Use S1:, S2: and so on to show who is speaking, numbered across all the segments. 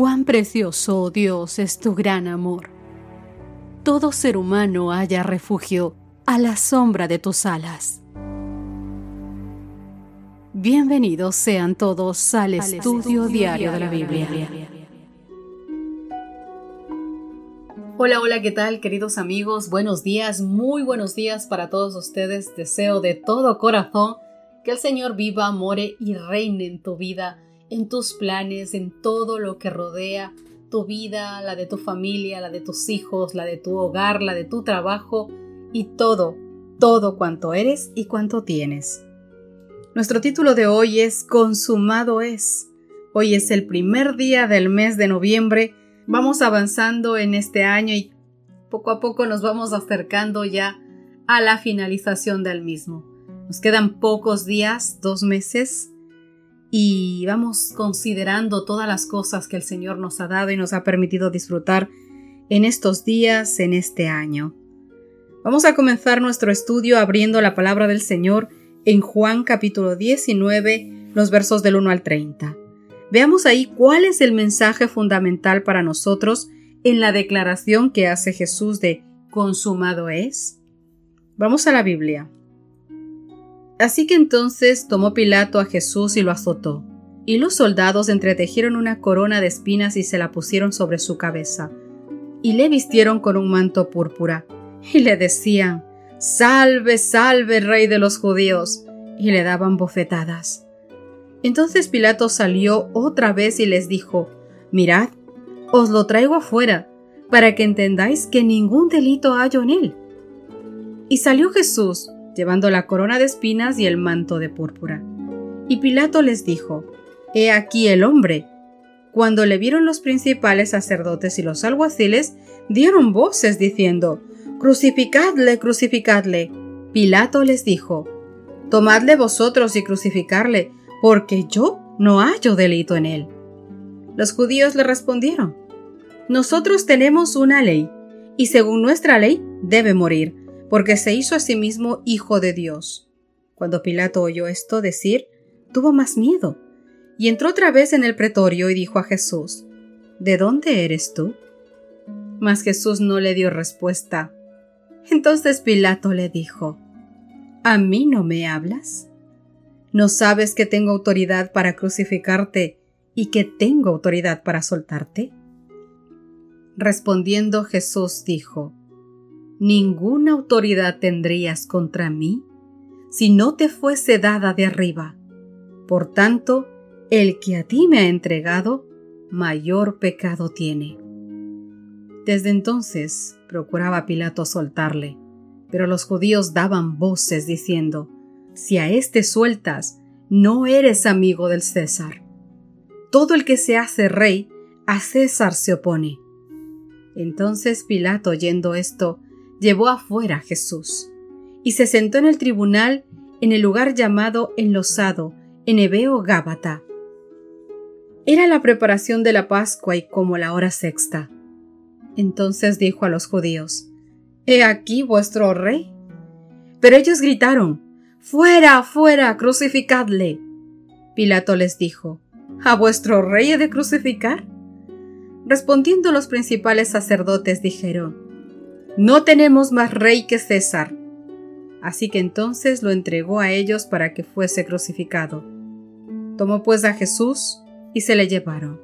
S1: Cuán precioso, oh Dios, es tu gran amor. Todo ser humano haya refugio a la sombra de tus alas. Bienvenidos sean todos al, estudio, diario de la Biblia. Hola, hola, ¿qué tal queridos amigos? Buenos días, muy buenos días para todos ustedes. Deseo de todo corazón que el Señor viva, more y reine en tu vida en tus planes, en todo lo que rodea tu vida, la de tu familia, la de tus hijos, la de tu hogar, la de tu trabajo y todo, todo cuanto eres y cuanto tienes. Nuestro título de hoy es Consumado es. Hoy es el primer día del mes de noviembre. Vamos avanzando en este año y poco a poco nos vamos acercando ya a la finalización del mismo. Nos quedan pocos días, dos meses, y vamos considerando todas las cosas que el Señor nos ha dado y nos ha permitido disfrutar en estos días, en este año. Vamos a comenzar nuestro estudio abriendo la palabra del Señor en Juan capítulo 19, los versos del 1 al 30. Veamos ahí cuál es el mensaje fundamental para nosotros en la declaración que hace Jesús de consumado es. Vamos a la Biblia. Así que entonces tomó Pilato a Jesús y lo azotó, y los soldados entretejieron una corona de espinas y se la pusieron sobre su cabeza, y le vistieron con un manto púrpura, y le decían, Salve, salve, rey de los judíos, y le daban bofetadas. Entonces Pilato salió otra vez y les dijo, Mirad, os lo traigo afuera, para que entendáis que ningún delito hallo en él. Y salió Jesús, llevando la corona de espinas y el manto de púrpura. Y Pilato les dijo, He aquí el hombre. Cuando le vieron los principales sacerdotes y los alguaciles, dieron voces diciendo, Crucificadle, crucificadle. Pilato les dijo, Tomadle vosotros y crucificarle, porque yo no hallo delito en él. Los judíos le respondieron, Nosotros tenemos una ley, y según nuestra ley debe morir, porque se hizo a sí mismo hijo de Dios. Cuando Pilato oyó esto decir, tuvo más miedo, y entró otra vez en el pretorio y dijo a Jesús, ¿De dónde eres tú? Mas Jesús no le dio respuesta. Entonces Pilato le dijo, ¿A mí no me hablas? ¿No sabes que tengo autoridad para crucificarte y que tengo autoridad para soltarte? Respondiendo Jesús dijo, ninguna autoridad tendrías contra mí si no te fuese dada de arriba. Por tanto, el que a ti me ha entregado, mayor pecado tiene. Desde entonces procuraba Pilato soltarle, pero los judíos daban voces diciendo, Si a éste sueltas, no eres amigo del César. Todo el que se hace rey, a César se opone. Entonces Pilato, oyendo esto, llevó afuera a Jesús y se sentó en el tribunal en el lugar llamado Enlosado, en Ebeo Gábata. Era la preparación de la Pascua y como la hora sexta. Entonces dijo a los judíos, He aquí vuestro rey. Pero ellos gritaron, Fuera, fuera, crucificadle. Pilato les dijo, ¿A vuestro rey he de crucificar? Respondiendo los principales sacerdotes dijeron, no tenemos más rey que César. Así que entonces lo entregó a ellos para que fuese crucificado. Tomó pues a Jesús y se le llevaron.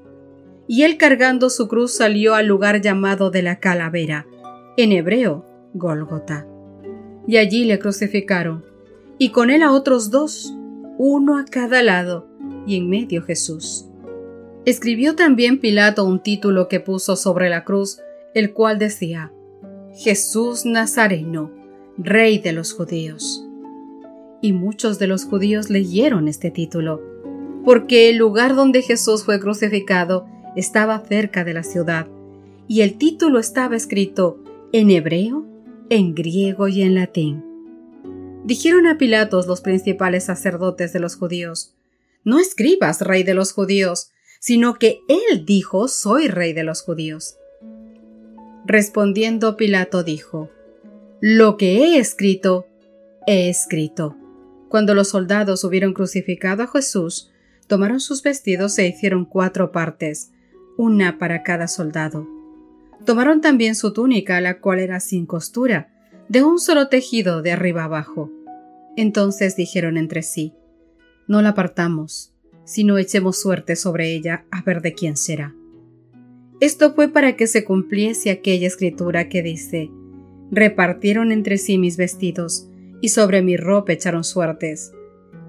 S1: Y él cargando su cruz salió al lugar llamado de la calavera, en hebreo, Gólgota. Y allí le crucificaron, y con él a otros dos, uno a cada lado, y en medio Jesús. Escribió también Pilato un título que puso sobre la cruz, el cual decía, Jesús Nazareno, Rey de los judíos. Y muchos de los judíos leyeron este título, porque el lugar donde Jesús fue crucificado estaba cerca de la ciudad, y el título estaba escrito en hebreo, en griego y en latín. Dijeron a Pilatos los principales sacerdotes de los judíos, No escribas rey de los judíos, sino que él dijo soy rey de los judíos. Respondiendo Pilato dijo, Lo que he escrito, he escrito. Cuando los soldados hubieron crucificado a Jesús, tomaron sus vestidos e hicieron cuatro partes, una para cada soldado. Tomaron también su túnica, la cual era sin costura, de un solo tejido de arriba abajo. Entonces dijeron entre sí, No la apartamos, sino echemos suerte sobre ella a ver de quién será. Esto fue para que se cumpliese aquella escritura que dice, Repartieron entre sí mis vestidos, y sobre mi ropa echaron suertes.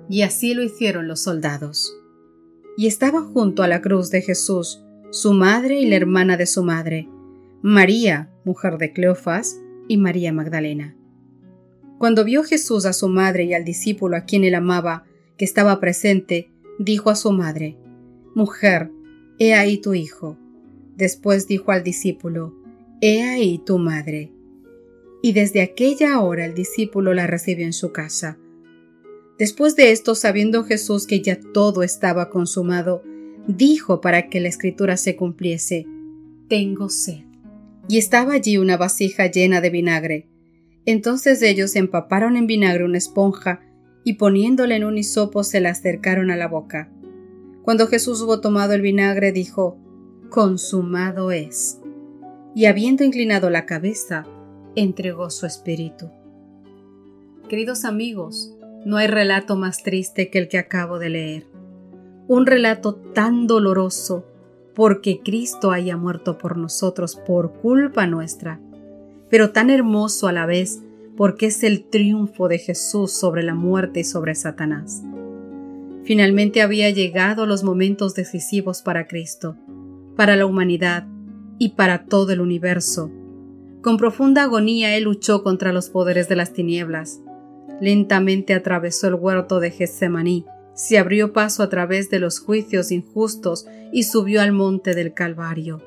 S1: Y así lo hicieron los soldados. Y estaba junto a la cruz de Jesús su madre y la hermana de su madre, María, mujer de Cleofas, y María Magdalena. Cuando vio Jesús a su madre y al discípulo a quien él amaba, que estaba presente, dijo a su madre, Mujer, he ahí tu hijo. Después dijo al discípulo, He ahí tu madre. Y desde aquella hora el discípulo la recibió en su casa. Después de esto, sabiendo Jesús que ya todo estaba consumado, dijo para que la escritura se cumpliese, Tengo sed. Y estaba allí una vasija llena de vinagre. Entonces ellos empaparon en vinagre una esponja y poniéndola en un hisopo se la acercaron a la boca. Cuando Jesús hubo tomado el vinagre, dijo, Consumado es. Y habiendo inclinado la cabeza, entregó su espíritu. Queridos amigos, no hay relato más triste que el que acabo de leer. Un relato tan doloroso porque Cristo haya muerto por nosotros por culpa nuestra, pero tan hermoso a la vez porque es el triunfo de Jesús sobre la muerte y sobre Satanás. Finalmente había llegado los momentos decisivos para Cristo, para la humanidad y para todo el universo. Con profunda agonía él luchó contra los poderes de las tinieblas. Lentamente atravesó el huerto de Getsemaní, se abrió paso a través de los juicios injustos y subió al monte del Calvario.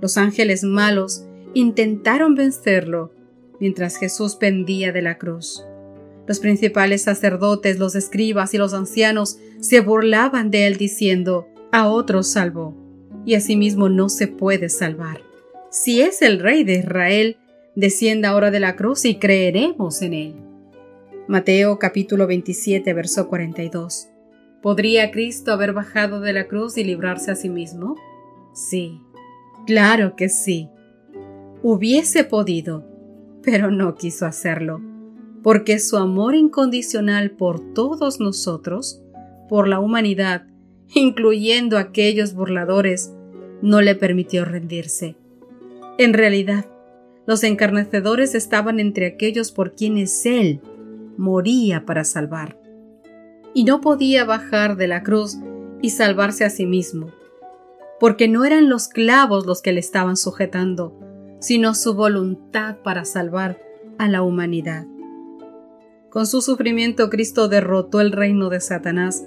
S1: Los ángeles malos intentaron vencerlo mientras Jesús pendía de la cruz. Los principales sacerdotes, los escribas y los ancianos se burlaban de él diciendo, a otros salvó, y asimismo no se puede salvar. Si es el rey de Israel, descienda ahora de la cruz y creeremos en él. Mateo capítulo 27, verso 42. ¿Podría Cristo haber bajado de la cruz y librarse a sí mismo? Sí, claro que sí. Hubiese podido, pero no quiso hacerlo, porque su amor incondicional por todos nosotros, por la humanidad, incluyendo aquellos burladores, no le permitió rendirse. En realidad, los encarnecedores estaban entre aquellos por quienes Él moría para salvar. Y no podía bajar de la cruz y salvarse a sí mismo, porque no eran los clavos los que le estaban sujetando, sino su voluntad para salvar a la humanidad. Con su sufrimiento Cristo derrotó el reino de Satanás,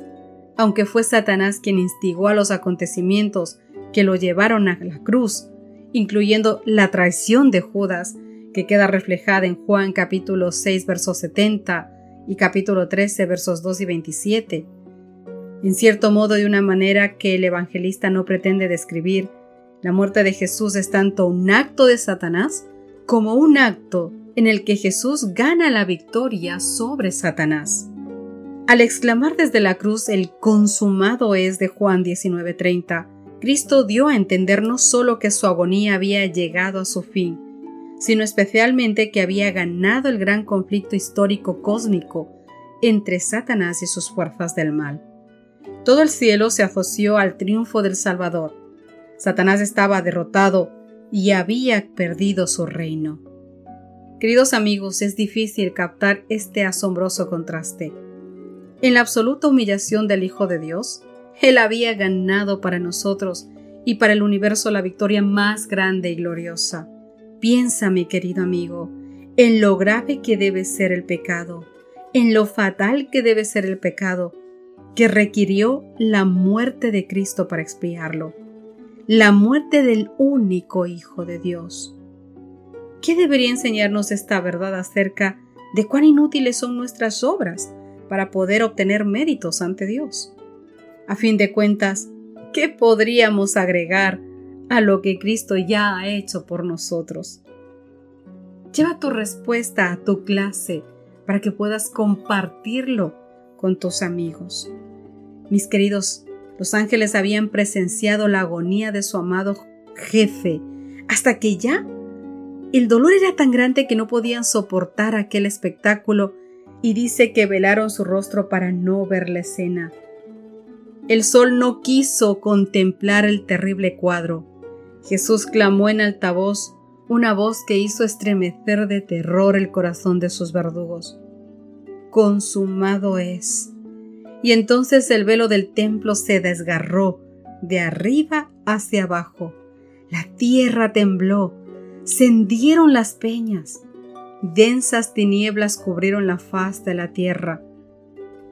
S1: aunque fue Satanás quien instigó a los acontecimientos que lo llevaron a la cruz, incluyendo la traición de Judas que queda reflejada en Juan capítulo 6 versos 70 y capítulo 13 versos 2 y 27. En cierto modo de una manera que el evangelista no pretende describir, la muerte de Jesús es tanto un acto de Satanás como un acto en el que Jesús gana la victoria sobre Satanás. Al exclamar desde la cruz el consumado es de Juan 19:30, Cristo dio a entender no solo que su agonía había llegado a su fin, sino especialmente que había ganado el gran conflicto histórico cósmico entre Satanás y sus fuerzas del mal. Todo el cielo se asoció al triunfo del Salvador. Satanás estaba derrotado y había perdido su reino. Queridos amigos, es difícil captar este asombroso contraste. En la absoluta humillación del Hijo de Dios, Él había ganado para nosotros y para el universo la victoria más grande y gloriosa. Piensa, mi querido amigo, en lo grave que debe ser el pecado, en lo fatal que debe ser el pecado, que requirió la muerte de Cristo para expiarlo, la muerte del único Hijo de Dios. ¿Qué debería enseñarnos esta verdad acerca de cuán inútiles son nuestras obras para poder obtener méritos ante Dios? A fin de cuentas, ¿qué podríamos agregar a lo que Cristo ya ha hecho por nosotros. Lleva tu respuesta a tu clase para que puedas compartirlo con tus amigos. Mis queridos, Los ángeles habían presenciado la agonía de su amado jefe, hasta que ya el dolor era tan grande que no podían soportar aquel espectáculo y dice que velaron su rostro para no ver la escena. El sol no quiso contemplar el terrible cuadro. Jesús clamó en altavoz, una voz que hizo estremecer de terror el corazón de sus verdugos. Consumado es. Y entonces el velo del templo se desgarró de arriba hacia abajo. La tierra tembló, se hendieron las peñas, densas tinieblas cubrieron la faz de la tierra.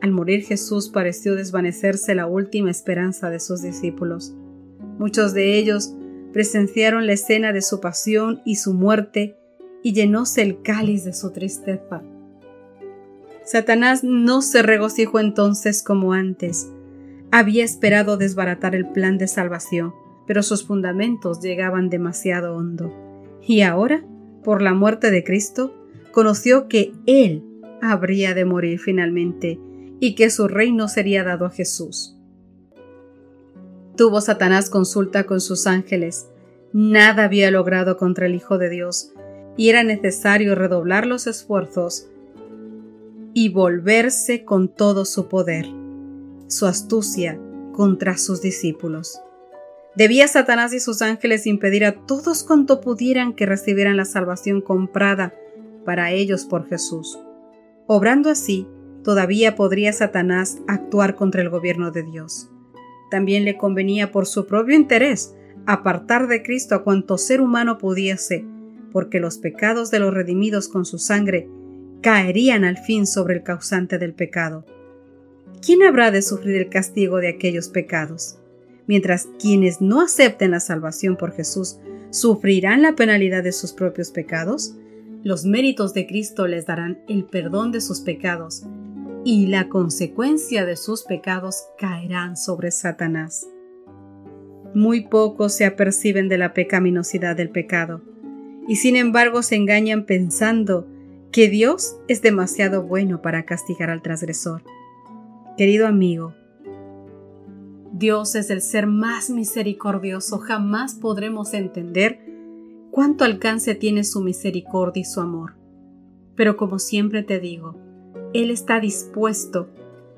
S1: Al morir Jesús pareció desvanecerse la última esperanza de sus discípulos. Muchos de ellos presenciaron la escena de su pasión y su muerte y llenóse el cáliz de su tristeza. Satanás no se regocijó entonces como antes. Había esperado desbaratar el plan de salvación, pero sus fundamentos llegaban demasiado hondo. Y ahora, por la muerte de Cristo, conoció que Él habría de morir finalmente y que su reino sería dado a Jesús. Tuvo Satanás consulta con sus ángeles. Nada había logrado contra el Hijo de Dios, y era necesario redoblar los esfuerzos y volverse con todo su poder, su astucia contra sus discípulos. Debía Satanás y sus ángeles impedir a todos cuanto pudieran que recibieran la salvación comprada para ellos por Jesús. Obrando así, todavía podría Satanás actuar contra el gobierno de Dios. También le convenía por su propio interés apartar de Cristo a cuanto ser humano pudiese, porque los pecados de los redimidos con su sangre caerían al fin sobre el causante del pecado. ¿Quién habrá de sufrir el castigo de aquellos pecados? Mientras quienes no acepten la salvación por Jesús sufrirán la penalidad de sus propios pecados, los méritos de Cristo les darán el perdón de sus pecados y la consecuencia de sus pecados caerán sobre Satanás. Muy pocos se aperciben de la pecaminosidad del pecado, y sin embargo se engañan pensando que Dios es demasiado bueno para castigar al transgresor. Querido amigo, Dios es el ser más misericordioso, jamás podremos entender cuánto alcance tiene su misericordia y su amor. Pero como siempre te digo, él está dispuesto,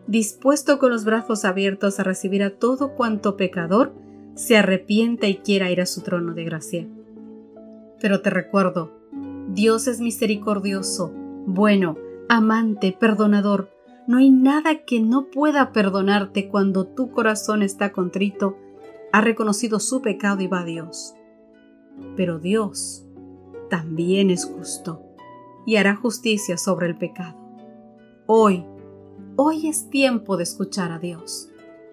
S1: dispuesto con los brazos abiertos a recibir a todo cuanto pecador se arrepienta y quiera ir a su trono de gracia. Pero te recuerdo, Dios es misericordioso, bueno, amante, perdonador. No hay nada que no pueda perdonarte cuando tu corazón está contrito, ha reconocido su pecado y va a Dios. Pero Dios también es justo y hará justicia sobre el pecado. Hoy, hoy es tiempo de escuchar a Dios.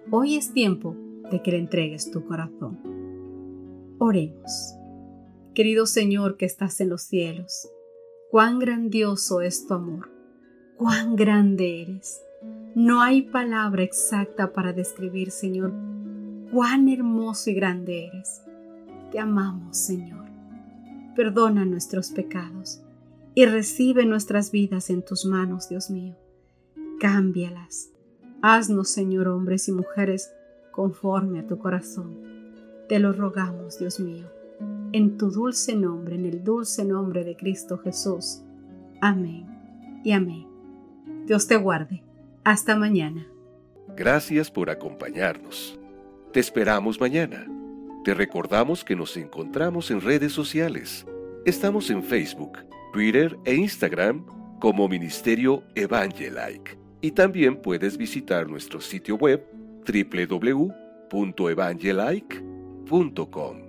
S1: Hoy es tiempo de que le entregues tu corazón. Oremos. Querido Señor que estás en los cielos, cuán grandioso es tu amor, cuán grande eres. No hay palabra exacta para describir, Señor, cuán hermoso y grande eres. Te amamos, Señor. Perdona nuestros pecados y recibe nuestras vidas en tus manos, Dios mío cámbialas. Haznos, Señor, hombres y mujeres, conforme a tu corazón. Te lo rogamos, Dios mío, en tu dulce nombre, en el dulce nombre de Cristo Jesús. Amén y amén. Dios te guarde. Hasta mañana.
S2: Gracias por acompañarnos. Te esperamos mañana. Te recordamos que nos encontramos en redes sociales. Estamos en Facebook, Twitter e Instagram como Ministerio Evangelike y también puedes visitar nuestro sitio web www.evangelike.com.